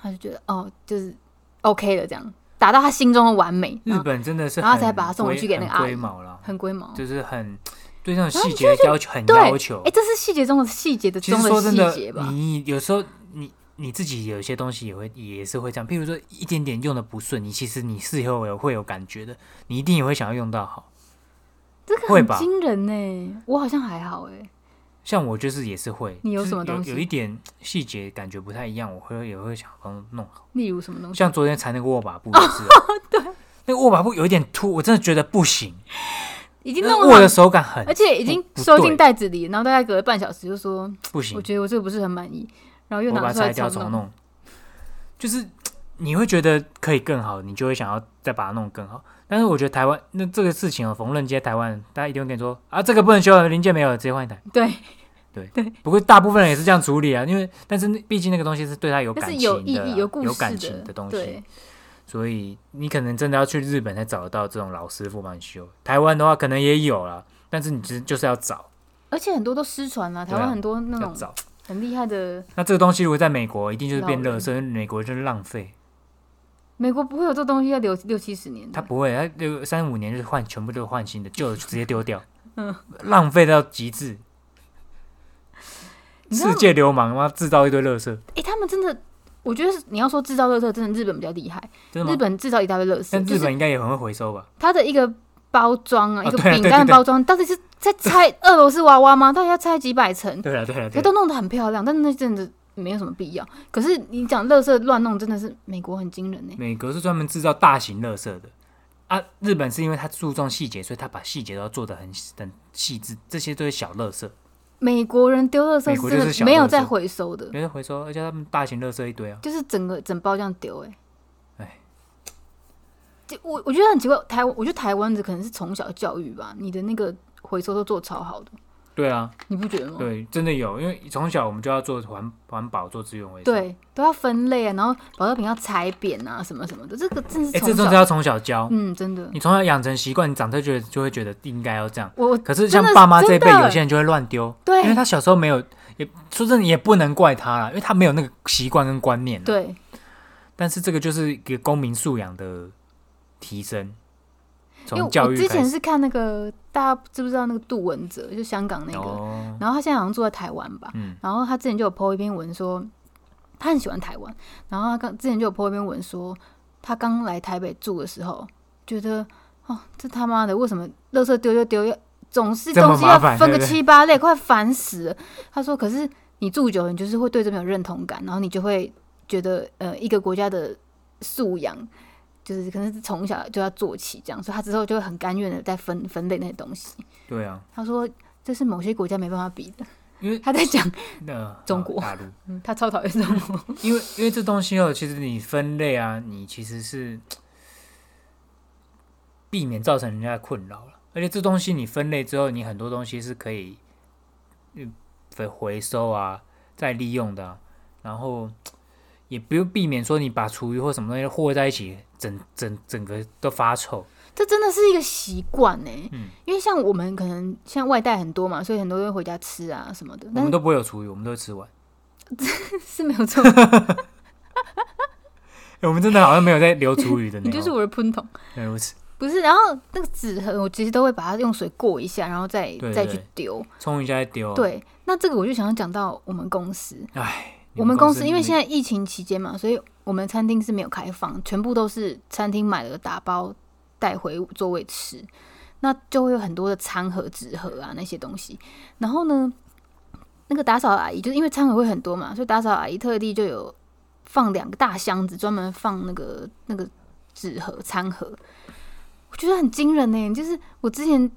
他就觉得哦，就是 OK 了，这样达到他心中的完美，日本真的是然后才很把他送回去给那个阿毛了，很龟毛。就是很对那种细节的要求很对要求哎，。这是细节中的细节的中的细节，吧？你有时候你你自己有些东西也会也是会这样，譬如说一点点用的不顺，你其实你事后有会有感觉的，你一定也会想要用到好。这个很惊人呢，我好像还好哎。像我就是也是会，你有什么东西？有一点细节感觉不太一样，我会也会想帮弄好。例如什么东西？像昨天裁那个握把布也是。啊，对，那个握把布有一点凸，我真的觉得不行，已经弄好那握的，手感很而且已经收进袋子里，然后大概隔了半小时就说，不行。我，觉得我这个不是很满意，然后又拿出来掉重重弄，就是你会觉得可以更好，你就会想要再把它弄更好。但是我觉得台湾那这个事情哦，缝纫机在台湾，大家一定会跟你说啊，这个不能修了，零件没有了，直接换一台。对对，不过大部分人也是这样处理啊，因为但是毕竟那个东西是对他有感情的有故事有感情的东西，所以你可能真的要去日本才找得到这种老师傅帮你修。台湾的话可能也有了，但是你其实就是要找，而且很多都失传了，台湾很多那种。很厉害的，那这个东西如果在美国，一定就是变老人垃圾，美国就是浪费。美国不会有这东西要留六七十年的，他不会，他六三五年就是换，全部都换新的，旧的就 直接丢掉，嗯，浪费到极致。世界流氓妈制造一堆垃圾，哎、他们真的，我觉得是你要说制造垃圾，真的日本比较厉害？日本制造一大堆垃圾，但日本应该也很会回收吧？它的一个包装啊，哦一个饼干的包装，到底是在拆俄罗斯娃娃吗？到底要拆几百层？对啊对啊对了，可都弄得很漂亮，但是那真的没有什么必要。可是你讲垃圾乱弄，真的是美国很惊人呢、美国是专门制造大型垃圾的。啊，日本是因为它注重细节，所以它把细节都要做的很很细致，这些都是小垃圾，美国人丢垃圾美国真就是没有再回收的，没有回收，而且他们大型垃圾一堆啊。就是整个整包这样丢、欸，哎。哎，就我我觉得很奇怪，台湾我觉得台湾的可能是从小教育吧，你的那个回收都做超好的，对啊，你不觉得吗？对，真的有，因为从小我们就要做环环保，做资源回收。对，都要分类啊，然后保特瓶要裁扁啊，什么什么的，这个真的是哎、这种是要从小教，嗯，真的，你从小养成习惯，你长大就会就会觉得应该要这样。我我可是像爸妈这一辈，有些人就会乱丢，对因为他小时候没有，也说真的也不能怪他啦，因为他没有那个习惯跟观念。，对，但是这个就是一个公民素养的提升，从教我。之前是看那个大家知不知道那个杜文泽，就香港那个，哦，然后他现在好像住在台湾吧，嗯，然后他之前就有 po 一篇文说，他很喜欢台湾，然后他刚之前就有 po 一篇文说，他刚来台北住的时候，觉得哦，这他妈的为什么垃圾丢就丢，要总是东西要分个七八类，快烦死了。他说，可是你住久了，你就是会对这边有认同感，然后你就会觉得呃，一个国家的素养。就是可能是从小就要做起这样，所以他之后就会很甘愿的在分分类那些东西。对啊，他说这是某些国家没办法比的，因为他在讲，那 中国大陆，嗯，他超讨厌中国。因为因为这东西哦，其实你分类啊，你其实是避免造成人家的困扰了。而且这东西你分类之后，你很多东西是可以嗯回回收啊，再利用的啊、然后也不用避免说你把厨余或什么东西和在一起，整整整个都发臭。这真的是一个习惯呢，嗯因为像我们可能像外带很多嘛，所以很多都会回家吃啊什么的，我们都不会有厨余，我们都会吃完。是没有错，欸我们真的好像没有在留厨余的那 你就是我的喷桶。对如此，不是，然后那个纸盒我其实都会把它用水过一下，然后再再去丢。冲一下再丢。，对，那这个我就想要讲到我们公司，哎，我们公司因为现在在疫情期间嘛，所以我们餐厅是没有开放，全部都是餐厅买了打包带回座位吃，那就会有很多的餐盒、纸盒啊那些东西。然后呢，那个打扫阿姨就是因为餐盒会很多嘛，所以打扫阿姨特地就有放两个大箱子，专门放那个那个纸盒、餐盒。我觉得很惊人呢。就是我之前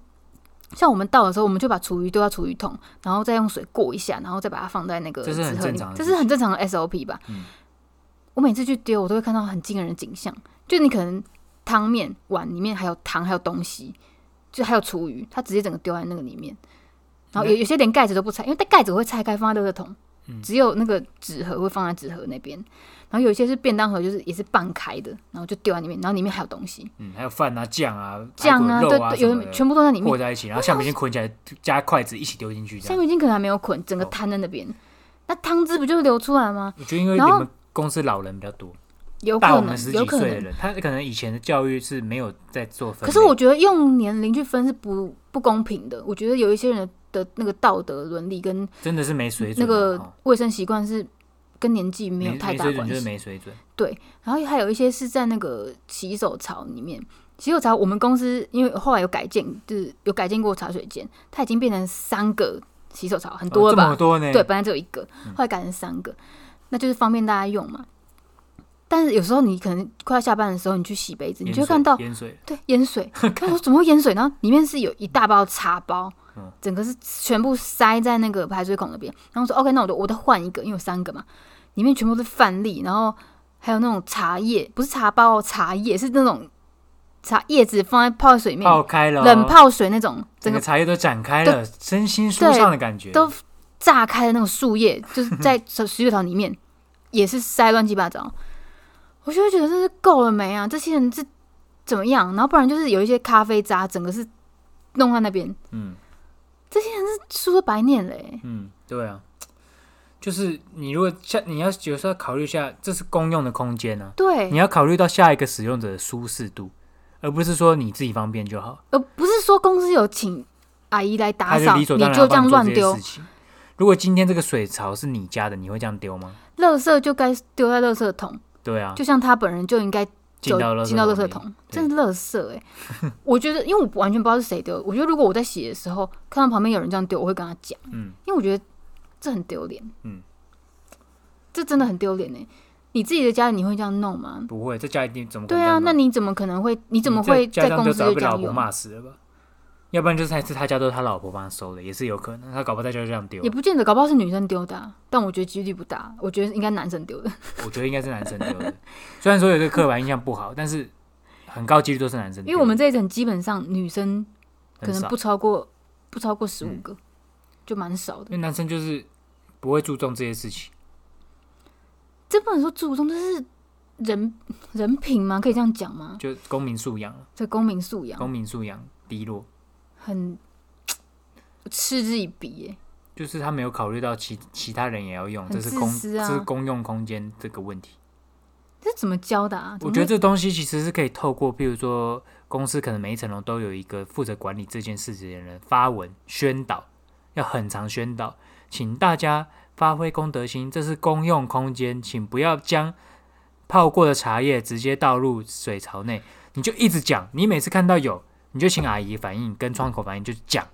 像我们倒的时候，我们就把厨余丢到厨余桶，然后再用水过一下，然后再把它放在那个这是很纸盒里正常的这是很正常的 SOP 吧？嗯我每次去丢，我都会看到很惊人的景象，就你可能汤面碗里面还有糖，还有东西，就还有厨余，它直接整个丢在那个里面。然后有有些连盖子都不拆，因为盖子我会拆开放在垃圾桶，嗯只有那个纸盒会放在纸盒那边。然后有一些是便当盒，就是也是半开的，然后就丢在里面，然后里面还有东西，嗯，还有饭啊、酱啊、酱啊，对对，有全部都在里面和。在一起，然后橡皮筋捆起来，加筷子一起丢进去，橡皮筋可能还没有捆，整个哦摊在那边，那汤汁不就流出来吗？我觉得因为你们公司老人比较多，有可能大我们十，有可能。几岁的人，他可能以前的教育是没有在做分。可是我觉得用年龄去分是不不公平的。我觉得有一些人的那个道德伦理跟真的是没水准啊，那个哦卫生习惯是跟年纪没有太大关系就是系。没水准。对然后还有一些是在那个洗手槽里面，洗手槽我们公司因为后来有改建，就是有改建过茶水间，它已经变成三个洗手槽，很多哦了吧？对，，本来只有一个，嗯后来改成三个，那就是方便大家用嘛。但是有时候你可能快要下班的时候，你去洗杯子，你就会看到对淹水，他 说怎么会淹水？然后里面是有一大包茶包嗯，整个是全部塞在那个排水孔那边。然后说 OK，那我就我再换一个，因为有三个嘛，里面全部是饭粒，然后还有那种茶叶，不是茶包哦，茶叶是那种茶叶子放在泡在水里面，泡开了哦，冷泡水那种，整个茶叶都展开了，身心舒畅的感觉。都炸开的那种树叶，就是在洗水槽里面也是塞乱七八糟。我就会觉得这是够了没啊？这些人是怎么样？然后不然就是有一些咖啡渣，整个是弄在那边，嗯书都白念嘞、嗯，对啊，就是你如果下你要有时候要考虑一下，这是公用的空间啊，对。你，要考虑到下一个使用者的舒适度，而不是说你自己方便就好。而不是说公司有请阿姨来打扫，你就这样乱丢。如果今天这个水槽是你家的，你会这样丢吗？垃圾就该丢在垃圾桶，对啊，就像他本人就应该走进到垃圾进到垃圾桶真是垃圾哎、我觉得，因为我完全不知道是谁丢的，我觉得如果我在洗的时候看到旁边有人这样丢，我会跟他讲。嗯，因为我觉得这很丢脸，嗯，这真的很丢脸呢。你自己的家里你会这样弄吗？不会，在家一定怎么对啊，那你怎么可能会？你怎么会在公司就这样用？骂死了吧？要不然就是还是他家都是他老婆帮他收的，也是有可能。他搞不好在家就这样丢也，不见得，搞不好是女生丢的啊、但我觉得几率不大，我觉得应该男生丢的。我觉得应该是男生丢的。虽然说有这个刻板印象不好，但是很高几率都是男生丢的。因为我们这一层基本上女生可很少能不超过不超过十五嗯个，就蛮少的因。为男生就是不会注重这些事情。这不能说注重，这是人人品吗？可以这样讲吗？就公民素养，这公民素养公民素养低落，很嗤之以鼻耶。就是他没有考虑到其其他人也要用，很这是公这是公用空间这个问题。这怎么教的啊？我觉得这东西其实是可以透过，譬如说公司可能每一层楼都有一个负责管理这件事情的人发文宣导，要很长宣导，请大家发挥公德心，这是公用空间，请不要将泡过的茶叶直接倒入水槽内。你就一直讲，你每次看到有，你就请阿姨反应，跟窗口反应，就讲。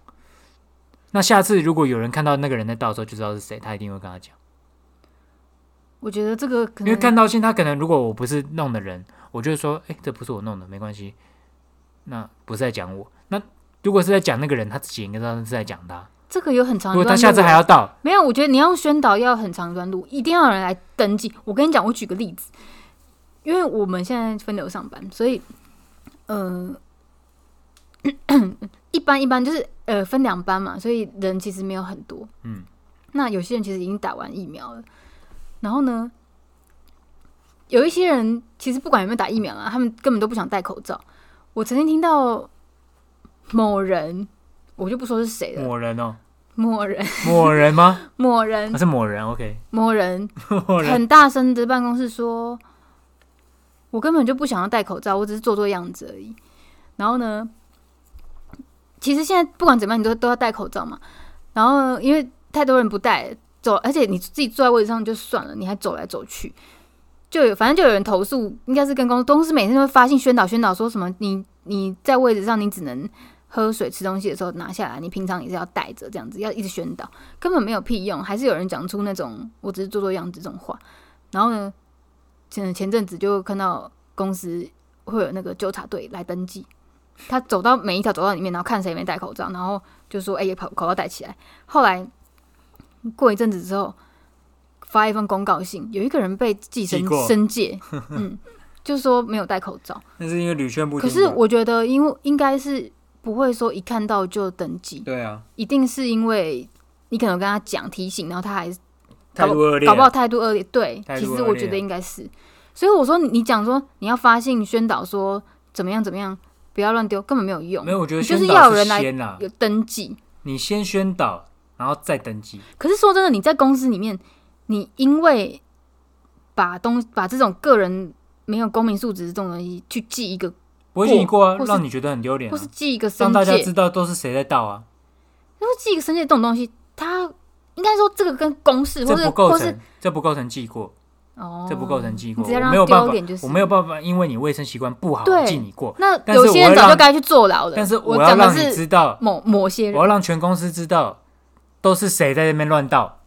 那下次如果有人看到那个人在倒的时候，就知道是谁，他一定会跟他讲。我觉得这个可因为看到信，他可能如果我不是弄的人，我就会说，哎、这不是我弄的，没关系，那不是在讲我。那如果是在讲那个人，他自己应该知道是在讲他。这个有很长如果。他下次还要到，没有，我觉得你要宣导要很长一段路，一定要有人来登记。我跟你讲，我举个例子，因为我们现在分流上班，所以呃，一般一般就是呃分两班嘛，所以人其实没有很多。嗯，那有些人其实已经打完疫苗了，然后呢，有一些人其实不管有没有打疫苗啊，他们根本都不想戴口罩。我曾经听到某人，我就不说是谁了，某人哦，某人，某人吗？某人。他，是某人，OK，某人。某人，很大声的办公室说：“我根本就不想要戴口罩，我只是做做样子而已。”然后呢，其实现在不管怎么样，你都都要戴口罩嘛。然后因为太多人不戴，走，而且你自己坐在位置上就算了，你还走来走去，就有反正就有人投诉，应该是跟公司公司每天都会发信宣导宣导，说什么你你在位置上你只能喝水吃东西的时候拿下来，你平常也是要带着，这样子要一直宣导，根本没有屁用，还是有人讲出那种我只是做做样子这种话。然后呢，前前阵子就看到公司会有那个纠察队来登记，他走到每一条走道里面，然后看谁没戴口罩，然后就说：“哎、口口罩戴起来。”后来过一阵子之后，发一份公告信，有一个人被记申记过申诫，嗯，就说没有戴口罩。那是因为屡劝不听。可是我觉得，因为应该是不会说一看到就登记，对啊，一定是因为你可能跟他讲提醒，然后他还是态度恶劣啊，搞不好态度恶劣。对，其实我觉得应该是。所以我说你讲说你要发信宣导说怎么样怎么样，不要乱丢，根本没有用。没。有，我觉得就是要有人来有登记，你先宣导，然后再登记。可是说真的，你在公司里面，你因为把东把这种个人没有公民素质这种东西去记一个，不会记你过啊让你觉得很丢脸啊。或是，记一个申让大家，知道都是谁在盗啊，因为记一个申诫这种东西，它应该说这个跟公事或是这不构或是，这不构成记过，哦，这不构成记过，没有办法我没有办法，因为你卫生习惯不好记你过，那有些人早就该去坐牢了。但是我要让你知道，某某些人我要让全公司知道都是谁在那边乱倒，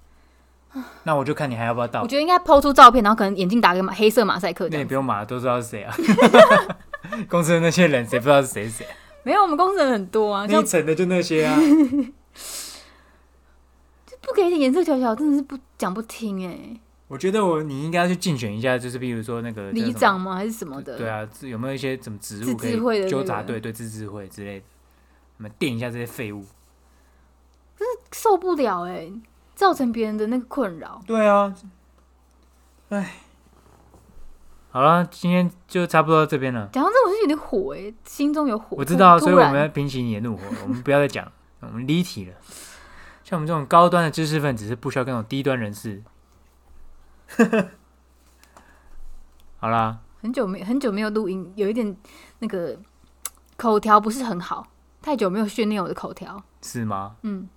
那我就看你还要不要倒我。觉得应该抛出照片，然后可能眼镜打个马黑色马赛克那你不。用马，都知道是谁啊。公司的那些人，谁不知道是谁是谁？没有，我们公司人很多啊，那像一层的就那些啊。不给一点颜色瞧瞧，真的是不讲不听哎、我觉得我你应该要去竞选一下，就是比如说那个里长吗？还是什么的？对，啊，有没有一些什么职务可以纠察队、对自治会之类的，我们电一下这些废物。受不了哎、造成别人的那个困扰。对啊，哎，好了，今天就差不多到这边了。讲到这，我是有点火哎、心中有火。我知道，突所以我们要平息你的怒火，我们不要再讲，我们离题了。像我们这种高端的知识分子是不需要跟那种低端人士。好啦，很久没很久没有录音，有一点那个 口条不是很好，太久没有训练我的口条。是吗？嗯，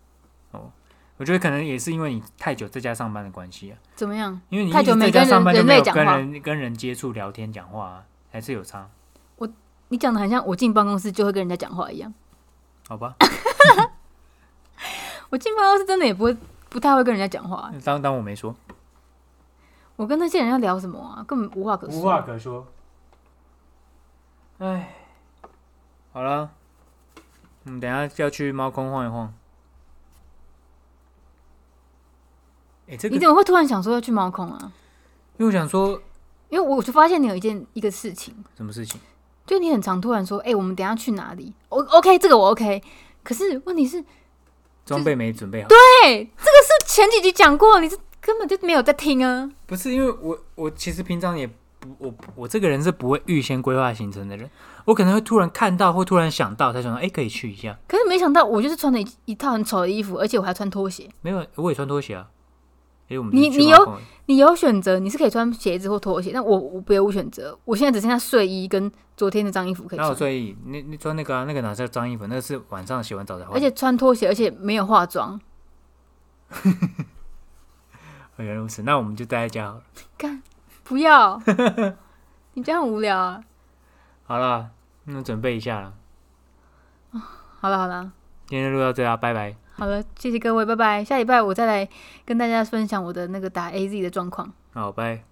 哦我觉得可能也是因为你太久在家上班的关系啊，怎么样？因为你太久没跟人在家上班就人没有跟类讲话人跟人接触、聊天、讲话啊，还是有差，你讲的很像我进办公室就会跟人家讲话一样。好吧？我进办公室真的也不会不太会跟人家讲话。当当我没说，我跟那些人要聊什么啊？根本无话可说。无话可说。哎，好了，我们等一下就要去猫空晃一晃。哎、这个你怎么会突然想说要去猫空啊？因为我想说因为我就发现你有一件一个事情，什么事情？就你很常突然说：“哎、我们等一下去哪里？”我 OK，这个我 OK。可是问题是，装备没准备好。对，这个是前几集讲过，你是根本就没有在听啊。不是因为我我其实平常也不我我这个人是不会预先规划行程的人，我可能会突然看到或突然想到，才想到哎、可以去一下。可是没想到，我就是穿了一一套很丑的衣服，而且我还穿拖鞋。没有，我也穿拖鞋啊。哎、我们你你有你有选择，你是可以穿鞋子或拖鞋，但我我别无选择。我现在只剩下睡衣跟昨天的脏衣服可以哪有穿，睡衣？你你穿那个啊？那个哪是脏衣服？那个是晚上洗完澡才换。而且穿拖鞋，而且没有化妆。原来如此，那我们就待在家好了。干，不要，你这样很无聊啊。好了，那准备一下了。好了好了今天就录到这啊，拜拜。好了，谢谢各位，拜拜。下礼拜我再来跟大家分享我的那个打 AZ 的状况。好，拜。